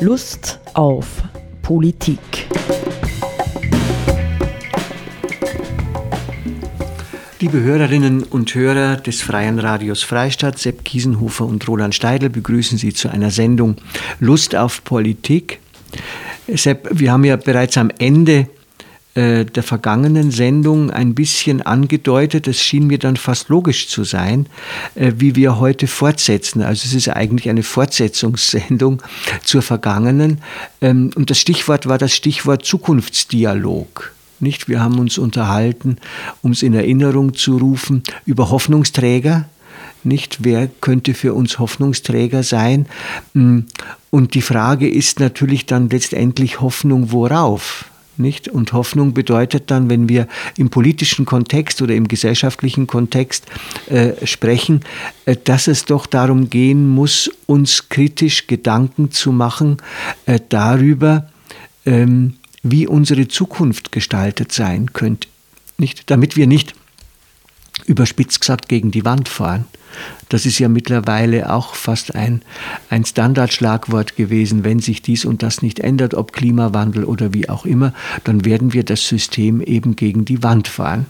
Lust auf Politik. Liebe Hörerinnen und Hörer des Freien Radios Freistadt, Sepp Kiesenhofer und Roland Steidl begrüßen Sie zu einer Sendung Lust auf Politik. Sepp, wir haben ja bereits am Ende äh, der vergangenen Sendung ein bisschen angedeutet, es schien mir dann fast logisch zu sein, äh, wie wir heute fortsetzen. Also es ist eigentlich eine Fortsetzungssendung zur vergangenen. Ähm, und das Stichwort war das Stichwort Zukunftsdialog. Nicht? Wir haben uns unterhalten, um es in Erinnerung zu rufen, über Hoffnungsträger. Nicht? Wer könnte für uns Hoffnungsträger sein? Mm, und die Frage ist natürlich dann letztendlich Hoffnung worauf? Nicht? Und Hoffnung bedeutet dann, wenn wir im politischen Kontext oder im gesellschaftlichen Kontext äh, sprechen, äh, dass es doch darum gehen muss, uns kritisch Gedanken zu machen äh, darüber, ähm, wie unsere Zukunft gestaltet sein könnte. Nicht, damit wir nicht überspitzt gesagt gegen die Wand fahren. Das ist ja mittlerweile auch fast ein, ein Standardschlagwort gewesen. Wenn sich dies und das nicht ändert, ob Klimawandel oder wie auch immer, dann werden wir das System eben gegen die Wand fahren.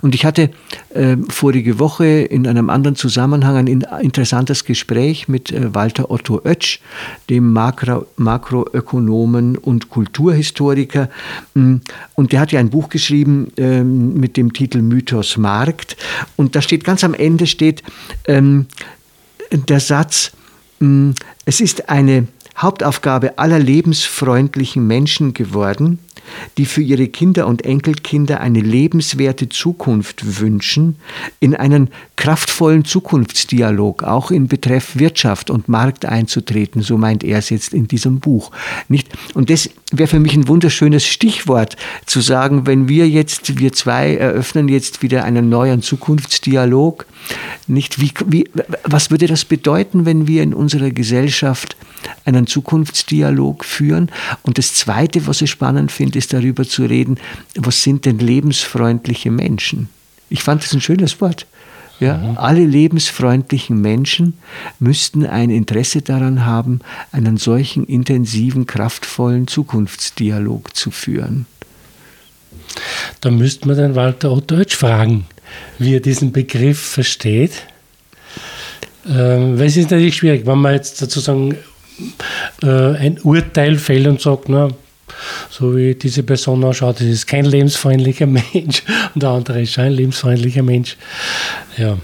Und ich hatte äh, vorige Woche in einem anderen Zusammenhang ein interessantes Gespräch mit äh, Walter Otto Oetsch, dem Makro Makroökonomen und Kulturhistoriker. Mm, und der hat ja ein Buch geschrieben äh, mit dem Titel Mythos Markt. Und da steht ganz am Ende steht ähm, der Satz, mm, es ist eine Hauptaufgabe aller lebensfreundlichen Menschen geworden, die für ihre Kinder und Enkelkinder eine lebenswerte Zukunft wünschen, in einen kraftvollen Zukunftsdialog, auch in Betreff Wirtschaft und Markt einzutreten, so meint er es jetzt in diesem Buch. Nicht? Und das wäre für mich ein wunderschönes Stichwort, zu sagen, wenn wir jetzt, wir zwei eröffnen jetzt wieder einen neuen Zukunftsdialog, nicht wie, wie, was würde das bedeuten, wenn wir in unserer Gesellschaft einen Zukunftsdialog führen? Und das Zweite, was ich spannend finde, ist darüber zu reden, was sind denn lebensfreundliche Menschen? Ich fand das ein schönes Wort. Ja, mhm. Alle lebensfreundlichen Menschen müssten ein Interesse daran haben, einen solchen intensiven, kraftvollen Zukunftsdialog zu führen. Da müsste man den Walter Otto Oetsch fragen, wie er diesen Begriff versteht. Ähm, weil es ist natürlich schwierig, wenn man jetzt sozusagen äh, ein Urteil fällt und sagt, na, so wie diese Person ausschaut, das ist kein lebensfreundlicher Mensch und der andere ist schon ein lebensfreundlicher Mensch. Ja,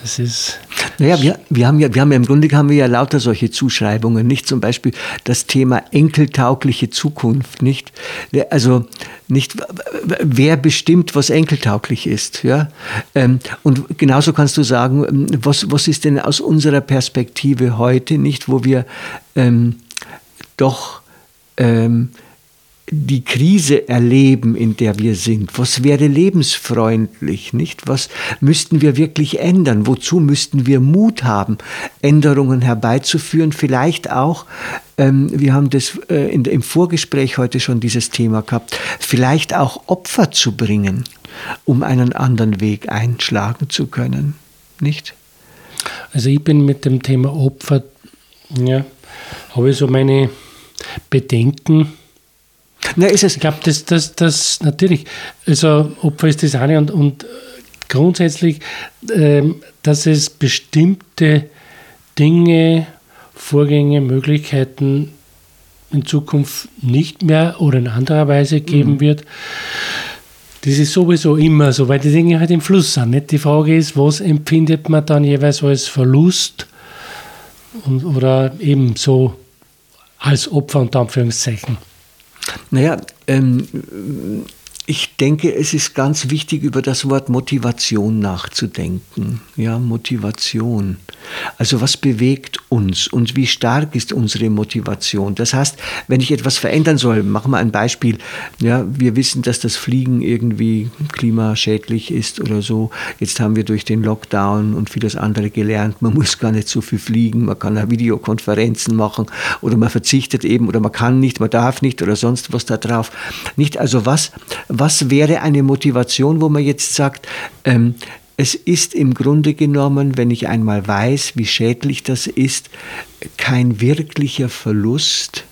das ist. Naja, wir, wir, haben ja, wir haben ja im Grunde haben wir ja lauter solche Zuschreibungen, nicht zum Beispiel das Thema enkeltaugliche Zukunft, nicht? Also nicht, wer bestimmt, was enkeltauglich ist, ja? Ähm, und genauso kannst du sagen, was, was ist denn aus unserer Perspektive heute, nicht, wo wir ähm, doch ähm, die Krise erleben, in der wir sind. Was wäre lebensfreundlich, nicht? Was müssten wir wirklich ändern? Wozu müssten wir Mut haben, Änderungen herbeizuführen? Vielleicht auch, ähm, wir haben das äh, in, im Vorgespräch heute schon dieses Thema gehabt, vielleicht auch Opfer zu bringen, um einen anderen Weg einschlagen zu können, nicht? Also ich bin mit dem Thema Opfer, ja, habe ich so meine Bedenken na, ist es. Ich glaube, das, das, das natürlich, also Opfer ist das eine und, und grundsätzlich, ähm, dass es bestimmte Dinge, Vorgänge, Möglichkeiten in Zukunft nicht mehr oder in anderer Weise geben mhm. wird. Das ist sowieso immer so, weil die Dinge halt im Fluss sind. Nicht? Die Frage ist, was empfindet man dann jeweils als Verlust und, oder eben so als Opfer unter Anführungszeichen. Naja, ähm, ich denke, es ist ganz wichtig, über das Wort Motivation nachzudenken. Ja, Motivation. Also was bewegt uns und wie stark ist unsere Motivation? Das heißt, wenn ich etwas verändern soll, machen wir ein Beispiel. Ja, wir wissen, dass das Fliegen irgendwie klimaschädlich ist oder so. Jetzt haben wir durch den Lockdown und vieles andere gelernt, man muss gar nicht so viel fliegen, man kann ja Videokonferenzen machen oder man verzichtet eben oder man kann nicht, man darf nicht oder sonst was da drauf. Nicht also was was wäre eine Motivation, wo man jetzt sagt, ähm, es ist im Grunde genommen, wenn ich einmal weiß, wie schädlich das ist, kein wirklicher Verlust,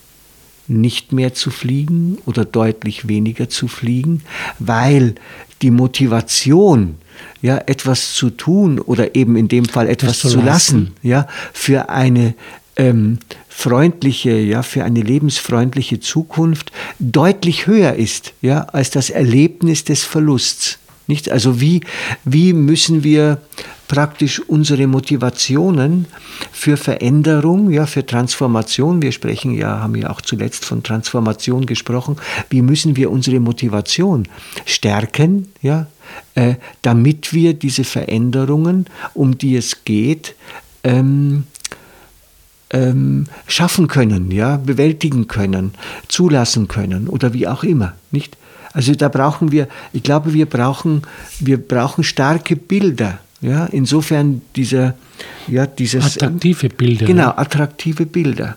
nicht mehr zu fliegen oder deutlich weniger zu fliegen, weil die Motivation, ja, etwas zu tun oder eben in dem Fall etwas zu lassen, lassen, ja, für eine ähm, freundliche, ja, für eine lebensfreundliche Zukunft deutlich höher ist, ja, als das Erlebnis des Verlusts. Nicht? Also wie, wie müssen wir praktisch unsere Motivationen für Veränderung, ja, für Transformation, wir sprechen ja, haben ja auch zuletzt von Transformation gesprochen, wie müssen wir unsere Motivation stärken, ja, äh, damit wir diese Veränderungen, um die es geht, ähm, ähm, schaffen können, ja, bewältigen können, zulassen können oder wie auch immer, nicht? Also da brauchen wir, ich glaube, wir brauchen, wir brauchen starke Bilder. Ja, insofern dieser, ja, dieses. Attraktive Bilder. Genau, attraktive Bilder.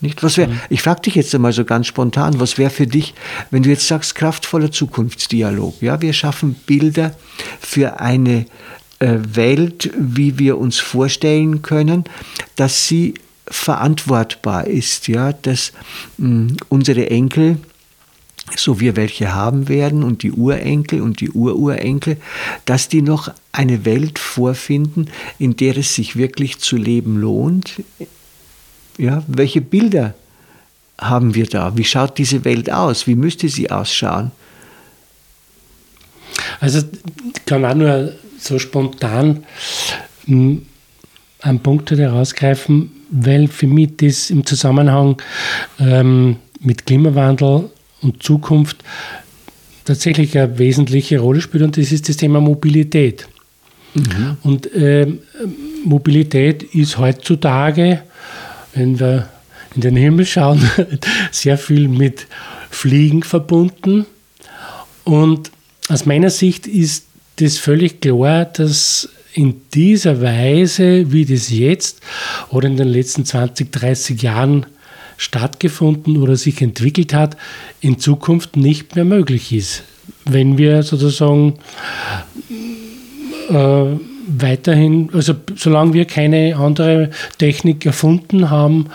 Nicht? Was wär, mhm. Ich frage dich jetzt einmal so ganz spontan, was wäre für dich, wenn du jetzt sagst, kraftvoller Zukunftsdialog? Ja, wir schaffen Bilder für eine Welt, wie wir uns vorstellen können, dass sie verantwortbar ist, ja, dass mh, mm, unsere Enkel so wir welche haben werden und die Urenkel und die Ururenkel, dass die noch eine Welt vorfinden, in der es sich wirklich zu leben lohnt. Ja, welche Bilder haben wir da? Wie schaut diese Welt aus? Wie müsste sie ausschauen? Also kann auch nur so spontan hm, einen Punkt herausgreifen, weil für mich das im Zusammenhang ähm, mit Klimawandel und Zukunft tatsächlich eine wesentliche Rolle spielt und das ist das Thema Mobilität. Mhm. Und äh, Mobilität ist heutzutage, wenn wir in den Himmel schauen, sehr viel mit Fliegen verbunden. Und aus meiner Sicht ist das völlig klar, dass in dieser Weise, wie das jetzt oder in den letzten 20, 30 Jahren stattgefunden oder sich entwickelt hat, in Zukunft nicht mehr möglich ist. Wenn wir sozusagen äh, weiterhin, also solange wir keine andere Technik erfunden haben,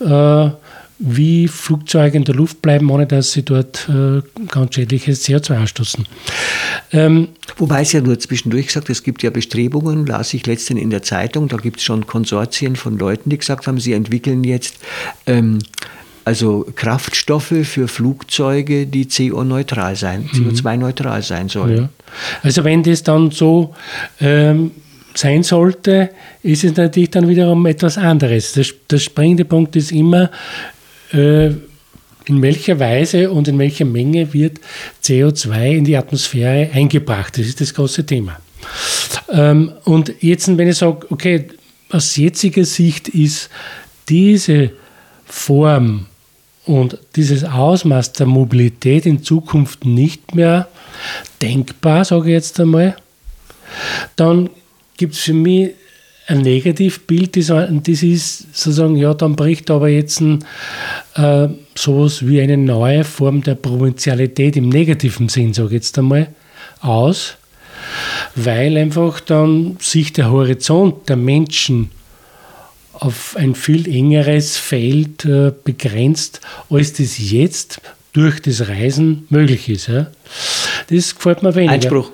äh, wie Flugzeuge in der Luft bleiben, ohne dass sie dort äh, ganz schädliches CO2 ausstoßen. Ähm, Wobei es ja nur zwischendurch gesagt, es gibt ja Bestrebungen, las ich letztens in der Zeitung, da gibt es schon Konsortien von Leuten, die gesagt haben, sie entwickeln jetzt ähm, also Kraftstoffe für Flugzeuge, die CO-neutral sein, mhm. CO2-neutral sein sollen. Ja. Also wenn das dann so ähm, sein sollte, ist es natürlich dann wiederum etwas anderes. Der, der springende Punkt ist immer, äh, in welcher Weise und in welcher Menge wird CO2 in die Atmosphäre eingebracht. Das ist das große Thema. Ähm, und jetzt, wenn ich sage, okay, aus jetziger Sicht ist diese Form und dieses Ausmaß der Mobilität in Zukunft nicht mehr denkbar, sage ich jetzt einmal, dann gibt es für mich ein Negativbild, das, das ist sozusagen, ja, dann bricht aber jetzt ein, äh, sowas wie eine neue Form der Provinzialität im negativen Sinn, sage ich jetzt einmal, aus, weil einfach dann sich der Horizont der Menschen auf ein viel engeres Feld äh, begrenzt, als das jetzt durch das Reisen möglich ist. Ja. Das gefällt mir weniger. Einspruch.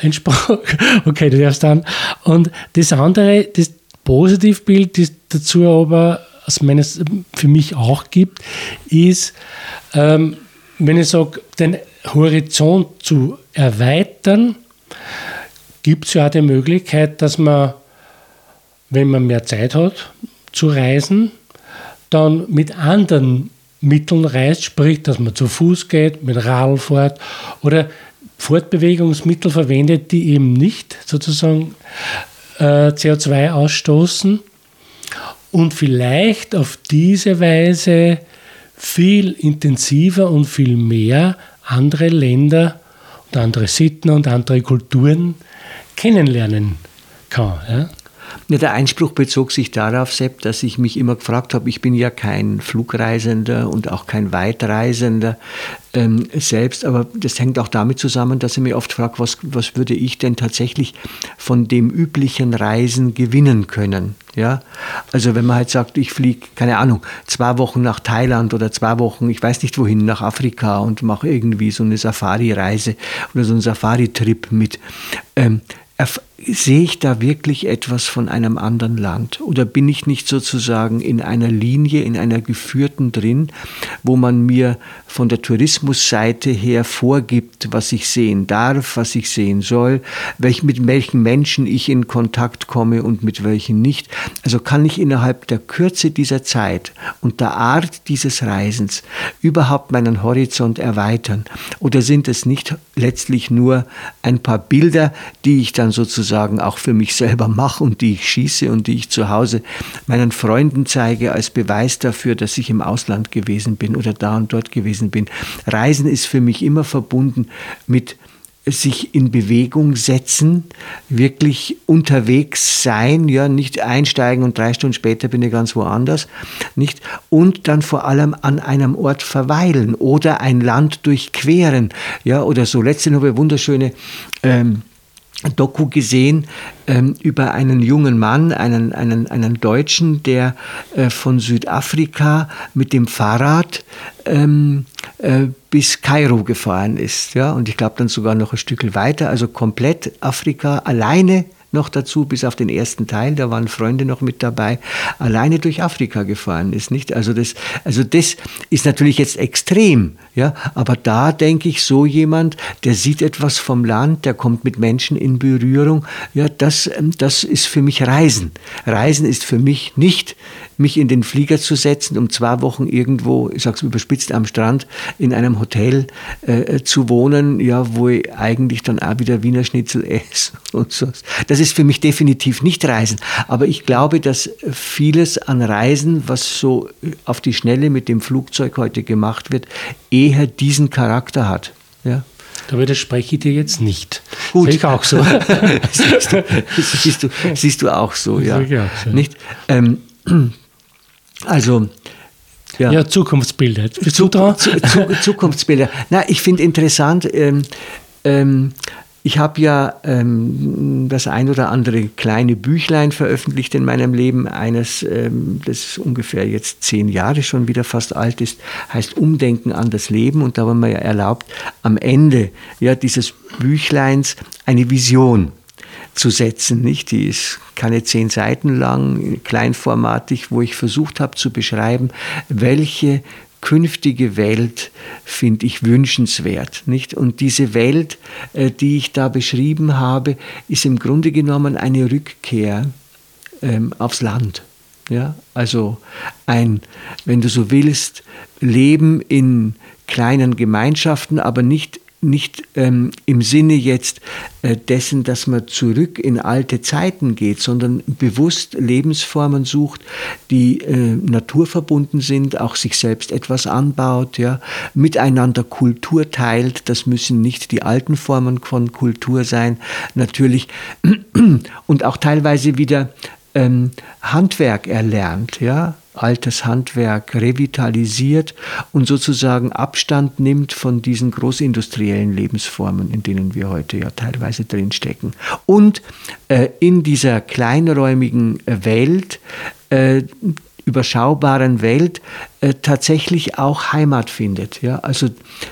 Einspruch. Okay, du darfst dann. Und das andere, das Positivbild, das dazu aber aus meines, für mich auch gibt, ist, ähm, wenn ich sage, den Horizont zu erweitern, gibt es ja auch die Möglichkeit, dass man, wenn man mehr Zeit hat zu reisen, dann mit anderen Mitteln reist, sprich, dass man zu Fuß geht, mit Radl fährt oder Fortbewegungsmittel verwendet, die eben nicht sozusagen äh, CO2 ausstoßen und vielleicht auf diese Weise viel intensiver und viel mehr andere Länder und andere Sitten und andere Kulturen kennenlernen kann. Ja? Ja, der Einspruch bezog sich darauf, Sepp, dass ich mich immer gefragt habe, ich bin ja kein Flugreisender und auch kein Weitreisender ähm, selbst, aber das hängt auch damit zusammen, dass ich mir oft frage, was, was würde ich denn tatsächlich von dem üblichen Reisen gewinnen können? Ja, also wenn man halt sagt, ich fliege, keine Ahnung, zwei Wochen nach Thailand oder zwei Wochen, ich weiß nicht wohin, nach Afrika und mache irgendwie so eine Safari-Reise oder so einen Safari-Trip mit. Ähm, sehe ich da wirklich etwas von einem anderen Land? Oder bin ich nicht sozusagen in einer Linie, in einer geführten drin, wo man mir von der Tourismusseite her vorgibt, was ich sehen darf, was ich sehen soll, welch, mit welchen Menschen ich in Kontakt komme und mit welchen nicht? Also kann ich innerhalb der Kürze dieser Zeit und der Art dieses Reisens überhaupt meinen Horizont erweitern? Oder sind es nicht letztlich nur ein paar Bilder, die ich dann sozusagen auch für mich selber mache und die ich schieße und die ich zu Hause meinen Freunden zeige als Beweis dafür, dass ich im Ausland gewesen bin oder da und dort gewesen bin. Reisen ist für mich immer verbunden mit sich in Bewegung setzen, wirklich unterwegs sein, ja, nicht einsteigen und drei Stunden später bin ich ganz woanders, nicht? Und dann vor allem an einem Ort verweilen oder ein Land durchqueren, ja, oder so. Letztens habe ich wunderschöne ähm, Doku gesehen ähm, über einen jungen Mann, einen, einen, einen Deutschen, der äh, von Südafrika mit dem Fahrrad ähm, äh, bis Kairo gefahren ist. Ja? Und ich glaube dann sogar noch ein Stück weiter, also komplett Afrika alleine noch dazu, bis auf den ersten Teil, da waren Freunde noch mit dabei, alleine durch Afrika gefahren ist. Nicht? Also, das, also das ist natürlich jetzt extrem, ja? aber da denke ich, so jemand, der sieht etwas vom Land, der kommt mit Menschen in Berührung, ja, das, ähm, das ist für mich Reisen. Reisen ist für mich nicht, mich in den Flieger zu setzen, um zwei Wochen irgendwo, ich sag's überspitzt, am Strand in einem Hotel äh, zu wohnen, ja, wo ich eigentlich dann auch wieder Wiener Schnitzel esse und so. Das ist für mich definitiv nicht Reisen. Aber ich glaube, dass vieles an Reisen, was so auf die Schnelle mit dem Flugzeug heute gemacht wird, eher diesen Charakter hat. Ja. Da widerspreche ich dir jetzt nicht. Gut. Sehe ich auch so. siehst, du, siehst, du, siehst, du, auch so, ja. Auch so. Nicht? Ähm, also, ja. ja, Zukunftsbilder. Bist Zu, Zu, Zukunftsbilder. Na, ich finde interessant, ähm, ähm, ich habe ja ähm, das ein oder andere kleine Büchlein veröffentlicht in meinem Leben. Eines, ähm, das ungefähr jetzt zehn Jahre schon wieder fast alt ist, heißt Umdenken an das Leben. Und da war mir ja erlaubt, am Ende ja, dieses Büchleins eine Vision zu setzen. Nicht? Die ist keine zehn Seiten lang, kleinformatig, wo ich versucht habe zu beschreiben, welche künftige Welt finde ich wünschenswert. Nicht? Und diese Welt, äh, die ich da beschrieben habe, ist im Grunde genommen eine Rückkehr ähm, aufs Land. Ja? Also ein, wenn du so willst, Leben in kleinen Gemeinschaften, aber nicht nicht ähm, im Sinne jetzt äh, dessen, dass man zurück in alte Zeiten geht, sondern bewusst Lebensformen sucht, die äh, naturverbunden sind, auch sich selbst etwas anbaut, ja, miteinander Kultur teilt. Das müssen nicht die alten Formen von Kultur sein, natürlich, und auch teilweise wieder ähm, Handwerk erlernt, ja, altes Handwerk revitalisiert und sozusagen Abstand nimmt von diesen großindustriellen Lebensformen, in denen wir heute ja teilweise drinstecken. Und äh, in dieser kleinräumigen Welt, äh, überschaubaren Welt äh, tatsächlich auch Heimat findet. Ja? Also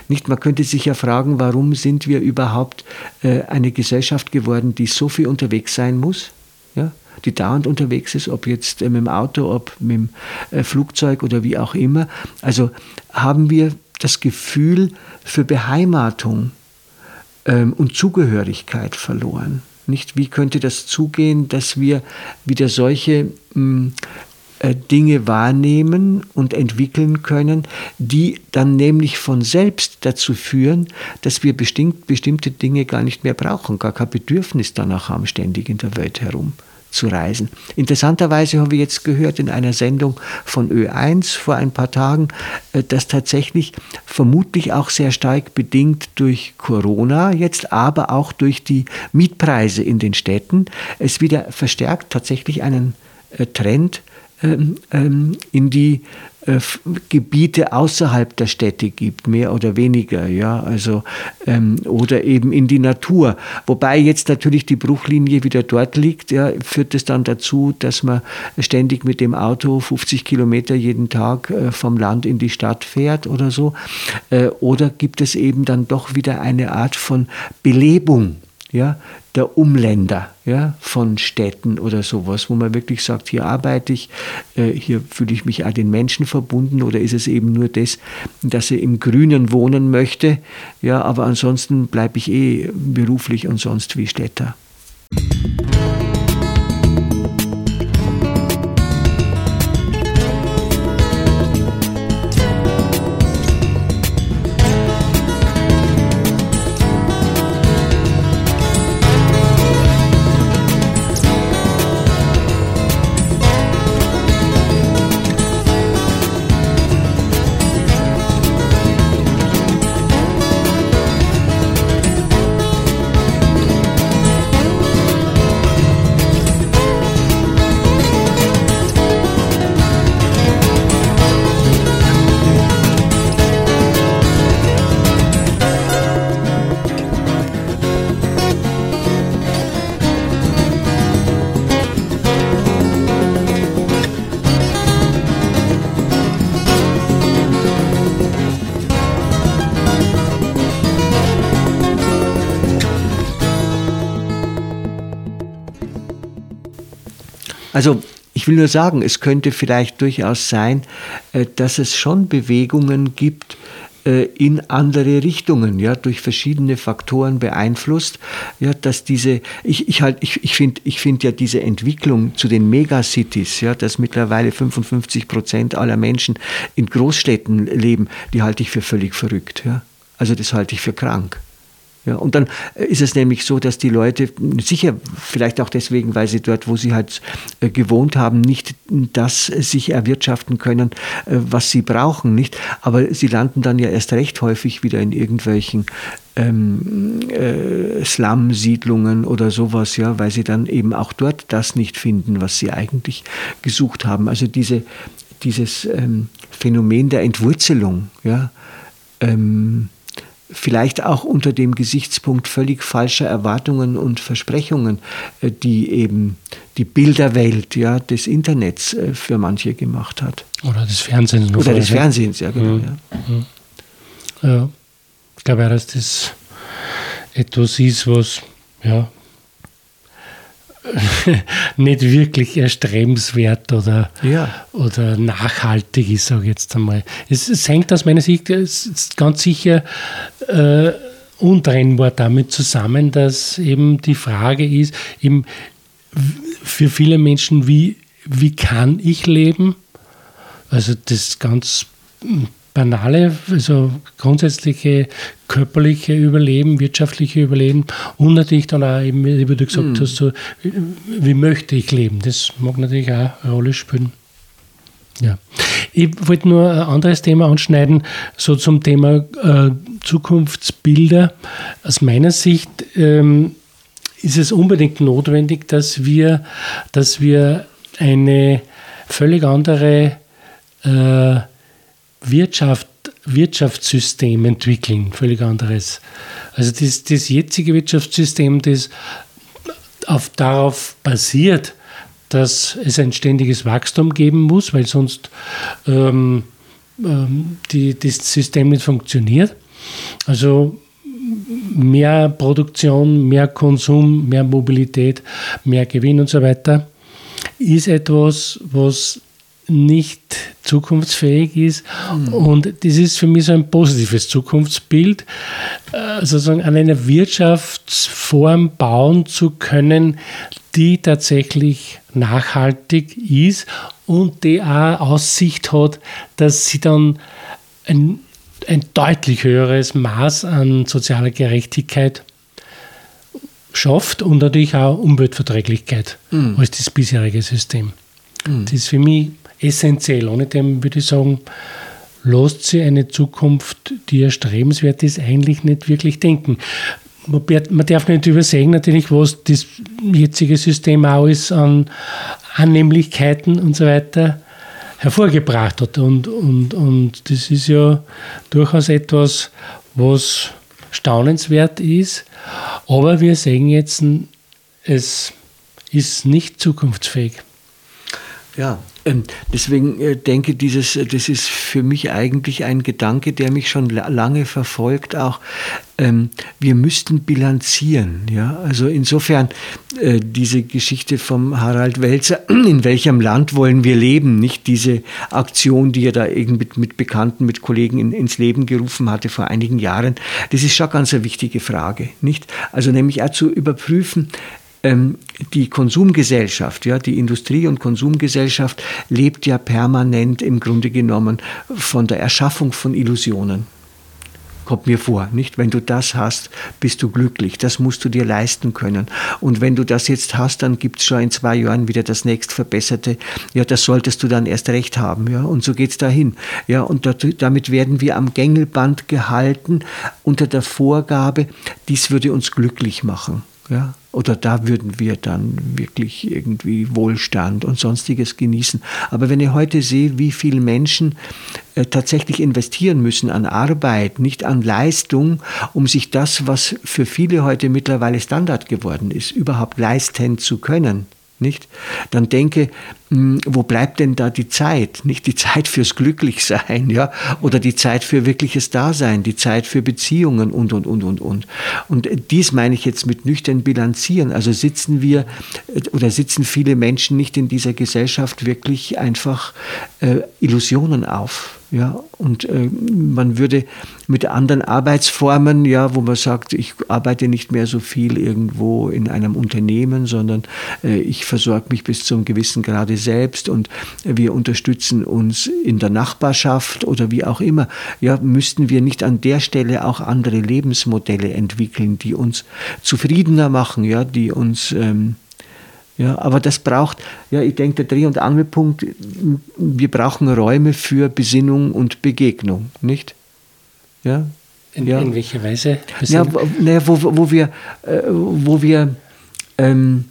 nicht, man könnte sich ja fragen, warum sind wir überhaupt äh, eine Gesellschaft geworden, die so viel unterwegs sein muss? Ja? Die dauernd unterwegs ist, ob jetzt äh, mit dem Auto, ob mit dem äh, Flugzeug oder wie auch immer. Also haben wir das Gefühl für Beheimatung ähm, und Zugehörigkeit verloren. Nicht, wie könnte das zugehen, dass wir wieder solche mh, hm, äh, Dinge wahrnehmen und entwickeln können, die dann nämlich von selbst dazu führen, dass wir bestimmt, bestimmte Dinge gar nicht mehr brauchen, gar kein Bedürfnis danach haben, ständig in der Welt herum zu reisen. Interessanterweise habe ich jetzt gehört in einer Sendung von Ö1 vor ein paar Tagen, äh, dass tatsächlich vermutlich auch sehr stark bedingt durch Corona jetzt, aber auch durch die Mietpreise in den Städten, es wieder verstärkt tatsächlich einen äh, Trend ähm, ähm, in die äh, Gebiete außerhalb der Städte gibt, mehr oder weniger, ja, also ähm, oder eben in die Natur. Wobei jetzt natürlich die Bruchlinie wieder dort liegt, ja, führt es dann dazu, dass man ständig mit dem Auto 50 Kilometer jeden Tag äh, vom Land in die Stadt fährt oder so. Äh, oder gibt es eben dann doch wieder eine Art von Belebung ja, der Umländer ja, von Städten oder sowas, wo man wirklich sagt, hier arbeite ich, äh, hier fühle ich mich auch den Menschen verbunden oder ist es eben nur das, dass ich im Grünen wohnen möchte, ja, aber ansonsten bleibe ich eh beruflich und sonst wie Städter. Also ich will nur sagen, es könnte vielleicht durchaus sein, äh, dass es schon Bewegungen gibt, äh, in andere Richtungen, ja, durch verschiedene Faktoren beeinflusst, ja, dass diese, ich, ich halt, ich, ich finde, ich finde ja diese Entwicklung zu den Megacities, ja, dass mittlerweile 55 Prozent aller Menschen in Großstädten leben, die halte ich für völlig verrückt, ja. Also das halte ich für krank. Ja, und dann ist es nämlich so, dass die Leute sicher, vielleicht auch deswegen, weil sie dort, wo sie halt äh, gewohnt haben, nicht das sich erwirtschaften können, äh, was sie brauchen, nicht? Aber sie landen dann ja erst recht häufig wieder in irgendwelchen ähm, äh, Slum-Siedlungen oder sowas, ja, weil sie dann eben auch dort das nicht finden, was sie eigentlich gesucht haben. Also diese, dieses ähm, Phänomen der Entwurzelung, ja, ähm, vielleicht auch unter dem Gesichtspunkt völlig falscher Erwartungen und Versprechungen, äh, die eben die Bilderwelt ja, des Internets äh, für manche gemacht hat. Oder des Fernsehens. Oder des Fernsehens, ja, genau. Mhm. Ja. ja. Ich glaube, dass das etwas ist, was ja, nicht wirklich erstrebenswert oder, ja. oder nachhaltig ist, sage ich jetzt einmal. Es, es hängt aus meiner Sicht ganz sicher äh, untrennbar damit zusammen, dass eben die Frage ist, eben für viele Menschen, wie, wie kann ich leben? Also das ganz banale, also grundsätzliche körperliche Überleben, wirtschaftliche Überleben und natürlich dann auch eben, wie du gesagt mm. hast, so, wie möchte ich leben? Das mag natürlich auch eine Rolle spielen. Ja. Ich wollte nur ein anderes Thema anschneiden, so zum Thema äh, Zukunftsbilder. Aus meiner Sicht ähm, ist es unbedingt notwendig, dass wir, dass wir eine völlig andere äh, Wirtschaft, Wirtschaftssystem entwickeln, völlig anderes. Also das, das jetzige Wirtschaftssystem, das auf, darauf basiert, dass es ein ständiges Wachstum geben muss, weil sonst ähm, ähm, die, das System nicht funktioniert. Also mehr Produktion, mehr Konsum, mehr Mobilität, mehr Gewinn und so weiter, ist etwas, was nicht zukunftsfähig ist. Mhm. Und das ist für mich so ein positives Zukunftsbild, äh, sozusagen an einer Wirtschaftsform bauen zu können, die tatsächlich nachhaltig ist und die auch Aussicht hat, dass sie dann ein, ein deutlich höheres Maß an sozialer Gerechtigkeit schafft und natürlich auch Umweltverträglichkeit mhm. als das bisherige System. Mhm. Das ist für mich essentiell. Ohne dem würde ich sagen, lässt sie eine Zukunft, die erstrebenswert ist, eigentlich nicht wirklich denken. Man darf nicht übersehen, natürlich, was das jetzige System auch ist an Annehmlichkeiten und so weiter hervorgebracht hat. Und, und, und das ist ja durchaus etwas, was staunenswert ist. Aber wir sehen jetzt, es ist nicht zukunftsfähig. Ja, deswegen äh, denke dieses, äh, das ist für mich eigentlich ein Gedanke, der mich schon lange verfolgt. Auch ähm, wir müssten bilanzieren. Ja, also insofern äh, diese Geschichte vom Harald Welzer. In welchem Land wollen wir leben? Nicht diese Aktion, die er da irgendwie mit Bekannten, mit Kollegen in, ins Leben gerufen hatte vor einigen Jahren. Das ist schon ganz eine wichtige Frage. Nicht? Also nämlich auch zu überprüfen, ähm, die Konsumgesellschaft, ja, die Industrie- und Konsumgesellschaft lebt ja permanent im Grunde genommen von der Erschaffung von Illusionen kommt mir vor, nicht? Wenn du das hast, bist du glücklich. Das musst du dir leisten können. Und wenn du das jetzt hast, dann gibt es schon in zwei Jahren wieder das nächstverbesserte. Ja, das solltest du dann erst recht haben. Ja, und so geht es dahin. Ja, und damit werden wir am Gängelband gehalten unter der Vorgabe, dies würde uns glücklich machen. Ja, oder da würden wir dann wirklich irgendwie Wohlstand und sonstiges genießen. Aber wenn ich heute sehe, wie viele Menschen äh, tatsächlich investieren müssen an Arbeit, nicht an Leistung, um sich das, was für viele heute mittlerweile Standard geworden ist, überhaupt leisten zu können, nicht? Dann denke, wo bleibt denn da die Zeit? Nicht die Zeit fürs Glücklichsein, ja? Oder die Zeit für wirkliches Dasein, die Zeit für Beziehungen und, und, und, und, und. Und dies meine ich jetzt mit nüchtern bilanzieren. Also sitzen wir oder sitzen viele Menschen nicht in dieser Gesellschaft wirklich einfach äh, Illusionen auf. Ja, und äh, man würde mit anderen Arbeitsformen, ja, wo man sagt, ich arbeite nicht mehr so viel irgendwo in einem Unternehmen, sondern äh, ich versorge mich bis zu einem gewissen Grade selbst und wir unterstützen uns in der Nachbarschaft oder wie auch immer. Ja, müssten wir nicht an der Stelle auch andere Lebensmodelle entwickeln, die uns zufriedener machen, ja, die uns ähm, ja, aber das braucht, ja, ich denke, der Dreh- und Angelpunkt, wir brauchen Räume für Besinnung und Begegnung, nicht? Ja? In, ja. in welcher Weise? Ja, wo, wo, wo wir, äh, wo wir ähm,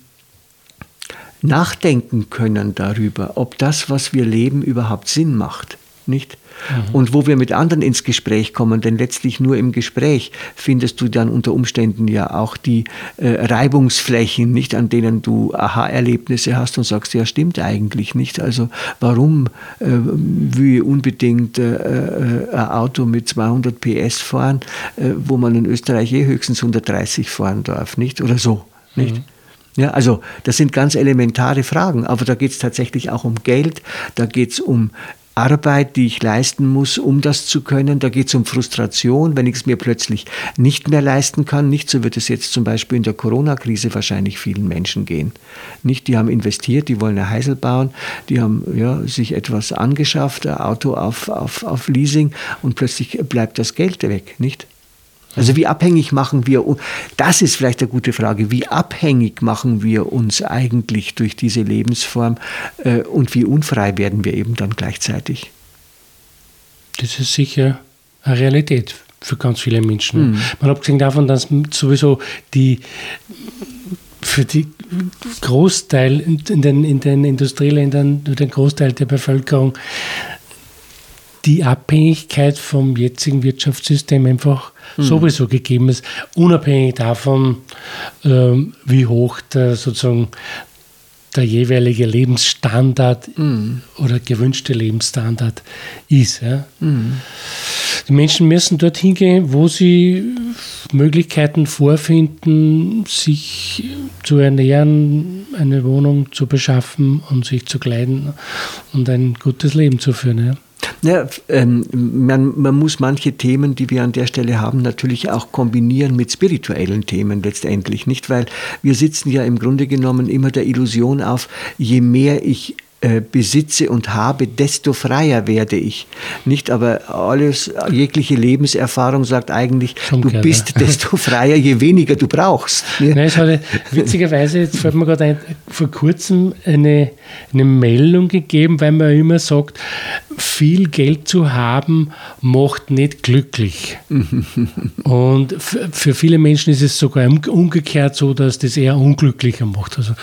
nachdenken können darüber, ob das, was wir leben, überhaupt Sinn macht, nicht? Mhm. Und wo wir mit anderen ins Gespräch kommen, denn letztlich nur im Gespräch findest du dann unter Umständen ja auch die äh, Reibungsflächen, nicht an denen du Aha-Erlebnisse hast und sagst, ja, stimmt eigentlich nicht. Also warum äh, will ich unbedingt äh, äh ein Auto mit 200 PS fahren, äh, wo man in Österreich eh höchstens 130 fahren darf, nicht? Oder so, nicht? Mhm. Ja, also das sind ganz elementare Fragen, aber da geht es tatsächlich auch um Geld, da geht es um Arbeit, die ich leisten muss, um das zu können. Da geht es um Frustration, wenn ich es mir plötzlich nicht mehr leisten kann. Nicht so wird es jetzt zum Beispiel in der Corona-Krise wahrscheinlich vielen Menschen gehen. Nicht, die haben investiert, die wollen ein Heisel bauen, die haben ja, sich etwas angeschafft, ein Auto auf, auf, auf Leasing und plötzlich bleibt das Geld weg, nicht? Also wie abhängig machen wir, das ist vielleicht eine gute Frage, wie abhängig machen wir uns eigentlich durch diese Lebensform äh, und wie unfrei werden wir eben dann gleichzeitig? Das ist sicher eine Realität für ganz viele Menschen. Mhm. Man abgesehen davon, dass sowieso die für die Großteil in den, in den Industrieländern, den Großteil der Bevölkerung, die Abhängigkeit vom jetzigen Wirtschaftssystem einfach mhm. sowieso gegeben ist, unabhängig davon, ähm, wie hoch der sozusagen der jeweilige Lebensstandard mhm. oder gewünschte Lebensstandard ist. Ja. Mhm. Die Menschen müssen dorthin gehen, wo sie Möglichkeiten vorfinden, sich zu ernähren, eine Wohnung zu beschaffen und sich zu kleiden und ein gutes Leben zu führen. Ja. Ja, ähm, man, man, muss manche Themen, die wir an der Stelle haben, natürlich auch kombinieren mit spirituellen Themen letztendlich, nicht? Weil wir sitzen ja im Grunde genommen immer der Illusion auf, je mehr ich besitze und habe, desto freier werde ich. Nicht, aber alles, jegliche Lebenserfahrung sagt eigentlich, Schon du klar, bist desto freier, je weniger du brauchst. Nein, es hatte, witzigerweise, jetzt fällt mir gerade ein, vor kurzem eine, eine Meldung gegeben, weil man immer sagt, viel Geld zu haben macht nicht glücklich. und für viele Menschen ist es sogar umgekehrt so, dass das eher unglücklicher macht. Also,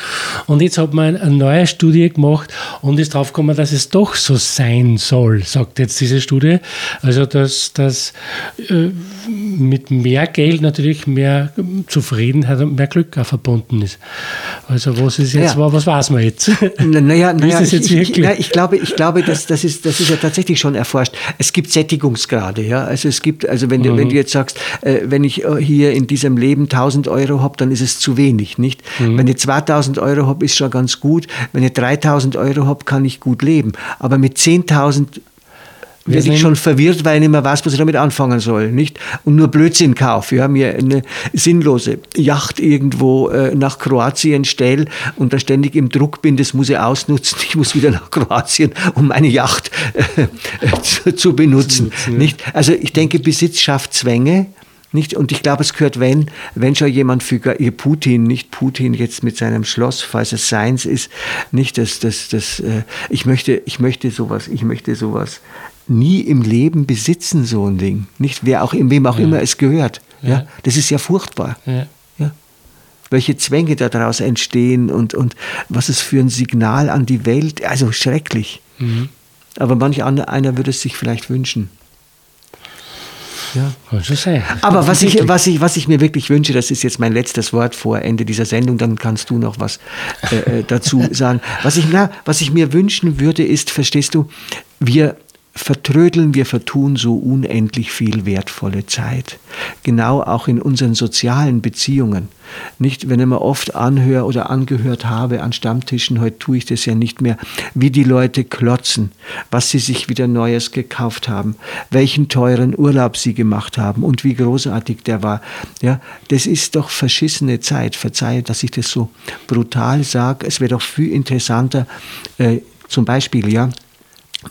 und jetzt hat man eine neue Studie gemacht und ist drauf gekommen, dass es doch so sein soll, sagt jetzt diese Studie. Also, dass, dass äh, mit mehr Geld natürlich mehr Zufriedenheit und mehr Glück auch verbunden ist. Also, was ist jetzt, ja. was weiß man jetzt? Naja, naja ich, ich, na, ich, glaube, ich glaube das, das, ist, das ist ja tatsächlich schon erforscht. Es gibt Sättigungsgrade. Ja? Also, es gibt, also wenn, mhm. du, wenn du jetzt sagst, äh, wenn ich äh, hier in diesem Leben 1000 Euro habe, dann ist es zu wenig. Nicht? Mhm. Wenn ich 2000 Euro habe, ist schon ganz gut. Wenn ich 3000 Euro habe, kann ich gut leben. Aber mit 10.000 werde ich schon verwirrt, weil ich nicht mehr weiß, was ich damit anfangen soll. Nicht? Und nur Blödsinn kaufe. Ja, mir eine sinnlose Yacht irgendwo äh, nach Kroatien stelle und da ständig im Druck bin, das muss ich ausnutzen. Ich muss wieder nach Kroatien, um meine Yacht äh, zu, zu, benutzen. Zu nutzen, nicht? Also ich denke, Besitz schafft Zwänge. Nicht? Und ich glaube, es gehört, wenn, wenn schon jemand für Putin, nicht Putin jetzt mit seinem Schloss, falls es seins ist, nicht das, das, das, äh, ich möchte, ich möchte sowas, ich möchte sowas nie im Leben besitzen, so ein Ding. Nicht wer auch, wem auch ja. immer es gehört. Ja. ja. Das ist ja furchtbar. Ja. ja. Welche Zwänge daraus entstehen und, und was es für ein Signal an die Welt, also schrecklich. Mhm. Aber manch einer würde es sich vielleicht wünschen. Ja. Aber was ich, was, ich, was ich mir wirklich wünsche, das ist jetzt mein letztes Wort vor Ende dieser Sendung, dann kannst du noch was äh, äh dazu sagen. Was ich, na, was ich mir wünschen würde, ist, verstehst du, wir vertrödeln, wir vertun so unendlich viel wertvolle Zeit. Genau auch in unseren sozialen Beziehungen. Nicht, wenn ich mir oft anhöre oder angehört habe an Stammtischen, heute tue ich das ja nicht mehr, wie die Leute klotzen, was sie sich wieder Neues gekauft haben, welchen teuren Urlaub sie gemacht haben und wie großartig der war. Ja, das ist doch verschissene Zeit. Verzeihe, dass ich das so brutal sage. Es wäre doch viel interessanter, äh, zum Beispiel, ja,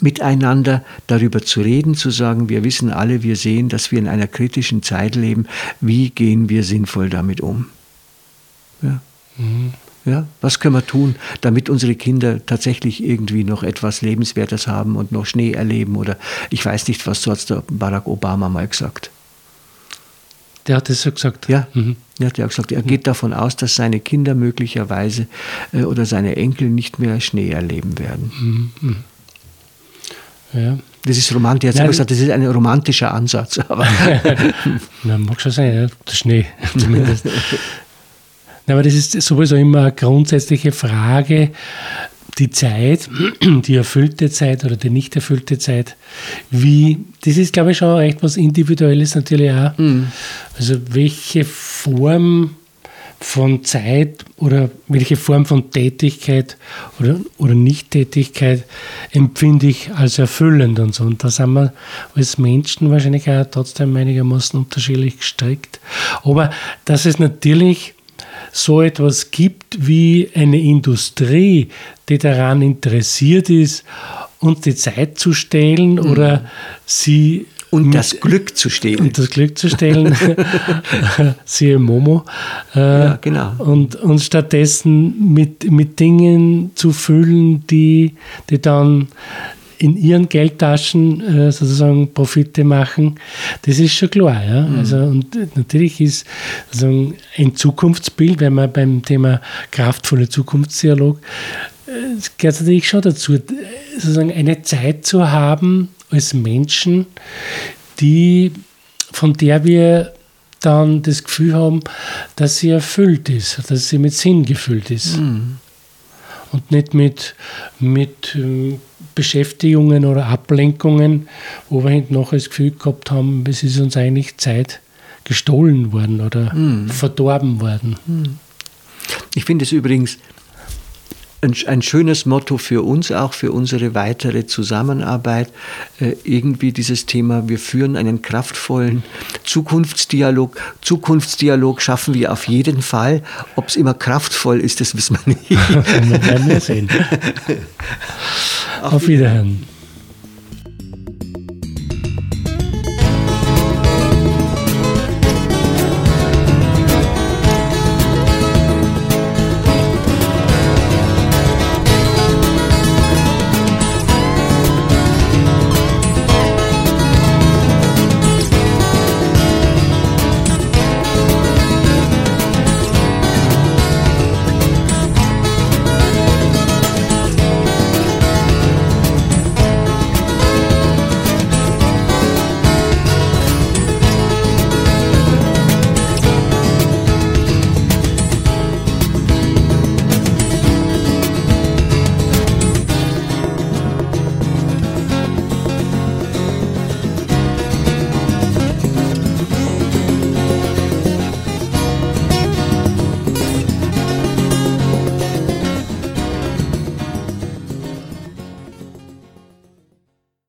miteinander darüber zu reden, zu sagen, wir wissen alle, wir sehen, dass wir in einer kritischen Zeit leben, wie gehen wir sinnvoll damit um? Ja. Mhm. Ja, was können wir tun, damit unsere Kinder tatsächlich irgendwie noch etwas Lebenswertes haben und noch Schnee erleben? Oder ich weiß nicht, was hat Barack Obama mal gesagt. Der hat das so gesagt. Ja, mhm. der hat ja gesagt, er geht davon aus, dass seine Kinder möglicherweise äh, oder seine Enkel nicht mehr Schnee erleben werden. Mhm. Ja. Das ist romantisch. Er hat gesagt, das ist ein romantischer Ansatz. Aber Na, mag schon sein, ja. der Schnee zumindest. Na, aber das ist sowieso immer eine grundsätzliche Frage. Die Zeit, die erfüllte Zeit oder die nicht erfüllte Zeit, wie, das ist, glaube ich, schon recht was Individuelles natürlich auch. Mhm. Also, welche Form von Zeit oder welche Form von Tätigkeit oder, oder Nicht-Tätigkeit empfinde ich als erfüllend und so. Und da sind wir als Menschen wahrscheinlich auch trotzdem einigermaßen unterschiedlich gestrickt. Aber dass es natürlich so etwas gibt wie eine Industrie, die daran interessiert ist, uns die Zeit zu stehlen mhm. oder sie und das Glück zu stehlen. Und das Glück zu stehlen, siehe Momo. Äh, ja, genau. Und, und stattdessen mit, mit Dingen zu füllen, die, die dann in ihren Geldtaschen äh, sozusagen Profite machen, das ist schon klar. Ja? Mhm. Also, und natürlich ist sozusagen ein Zukunftsbild, wenn man beim Thema kraftvoller Zukunftsdialog, äh, gehört natürlich schon dazu, sozusagen eine Zeit zu haben, als Menschen, die, von der wir dann das Gefühl haben, dass sie erfüllt ist, dass sie mit Sinn gefüllt ist. Mhm. Und nicht mit, mit ähm, Beschäftigungen oder Ablenkungen, wo wir hinten noch das Gefühl gehabt haben, es ist uns eigentlich Zeit gestohlen worden oder mhm. verdorben worden. Mhm. Ich finde es übrigens ein, ein, schönes Motto für uns, auch für unsere weitere Zusammenarbeit. Äh, irgendwie dieses Thema, wir führen einen kraftvollen Zukunftsdialog. Zukunftsdialog schaffen wir auf jeden Fall. Ob es immer kraftvoll ist, das wissen wir nicht. wir werden sehen. auf Wiederhören.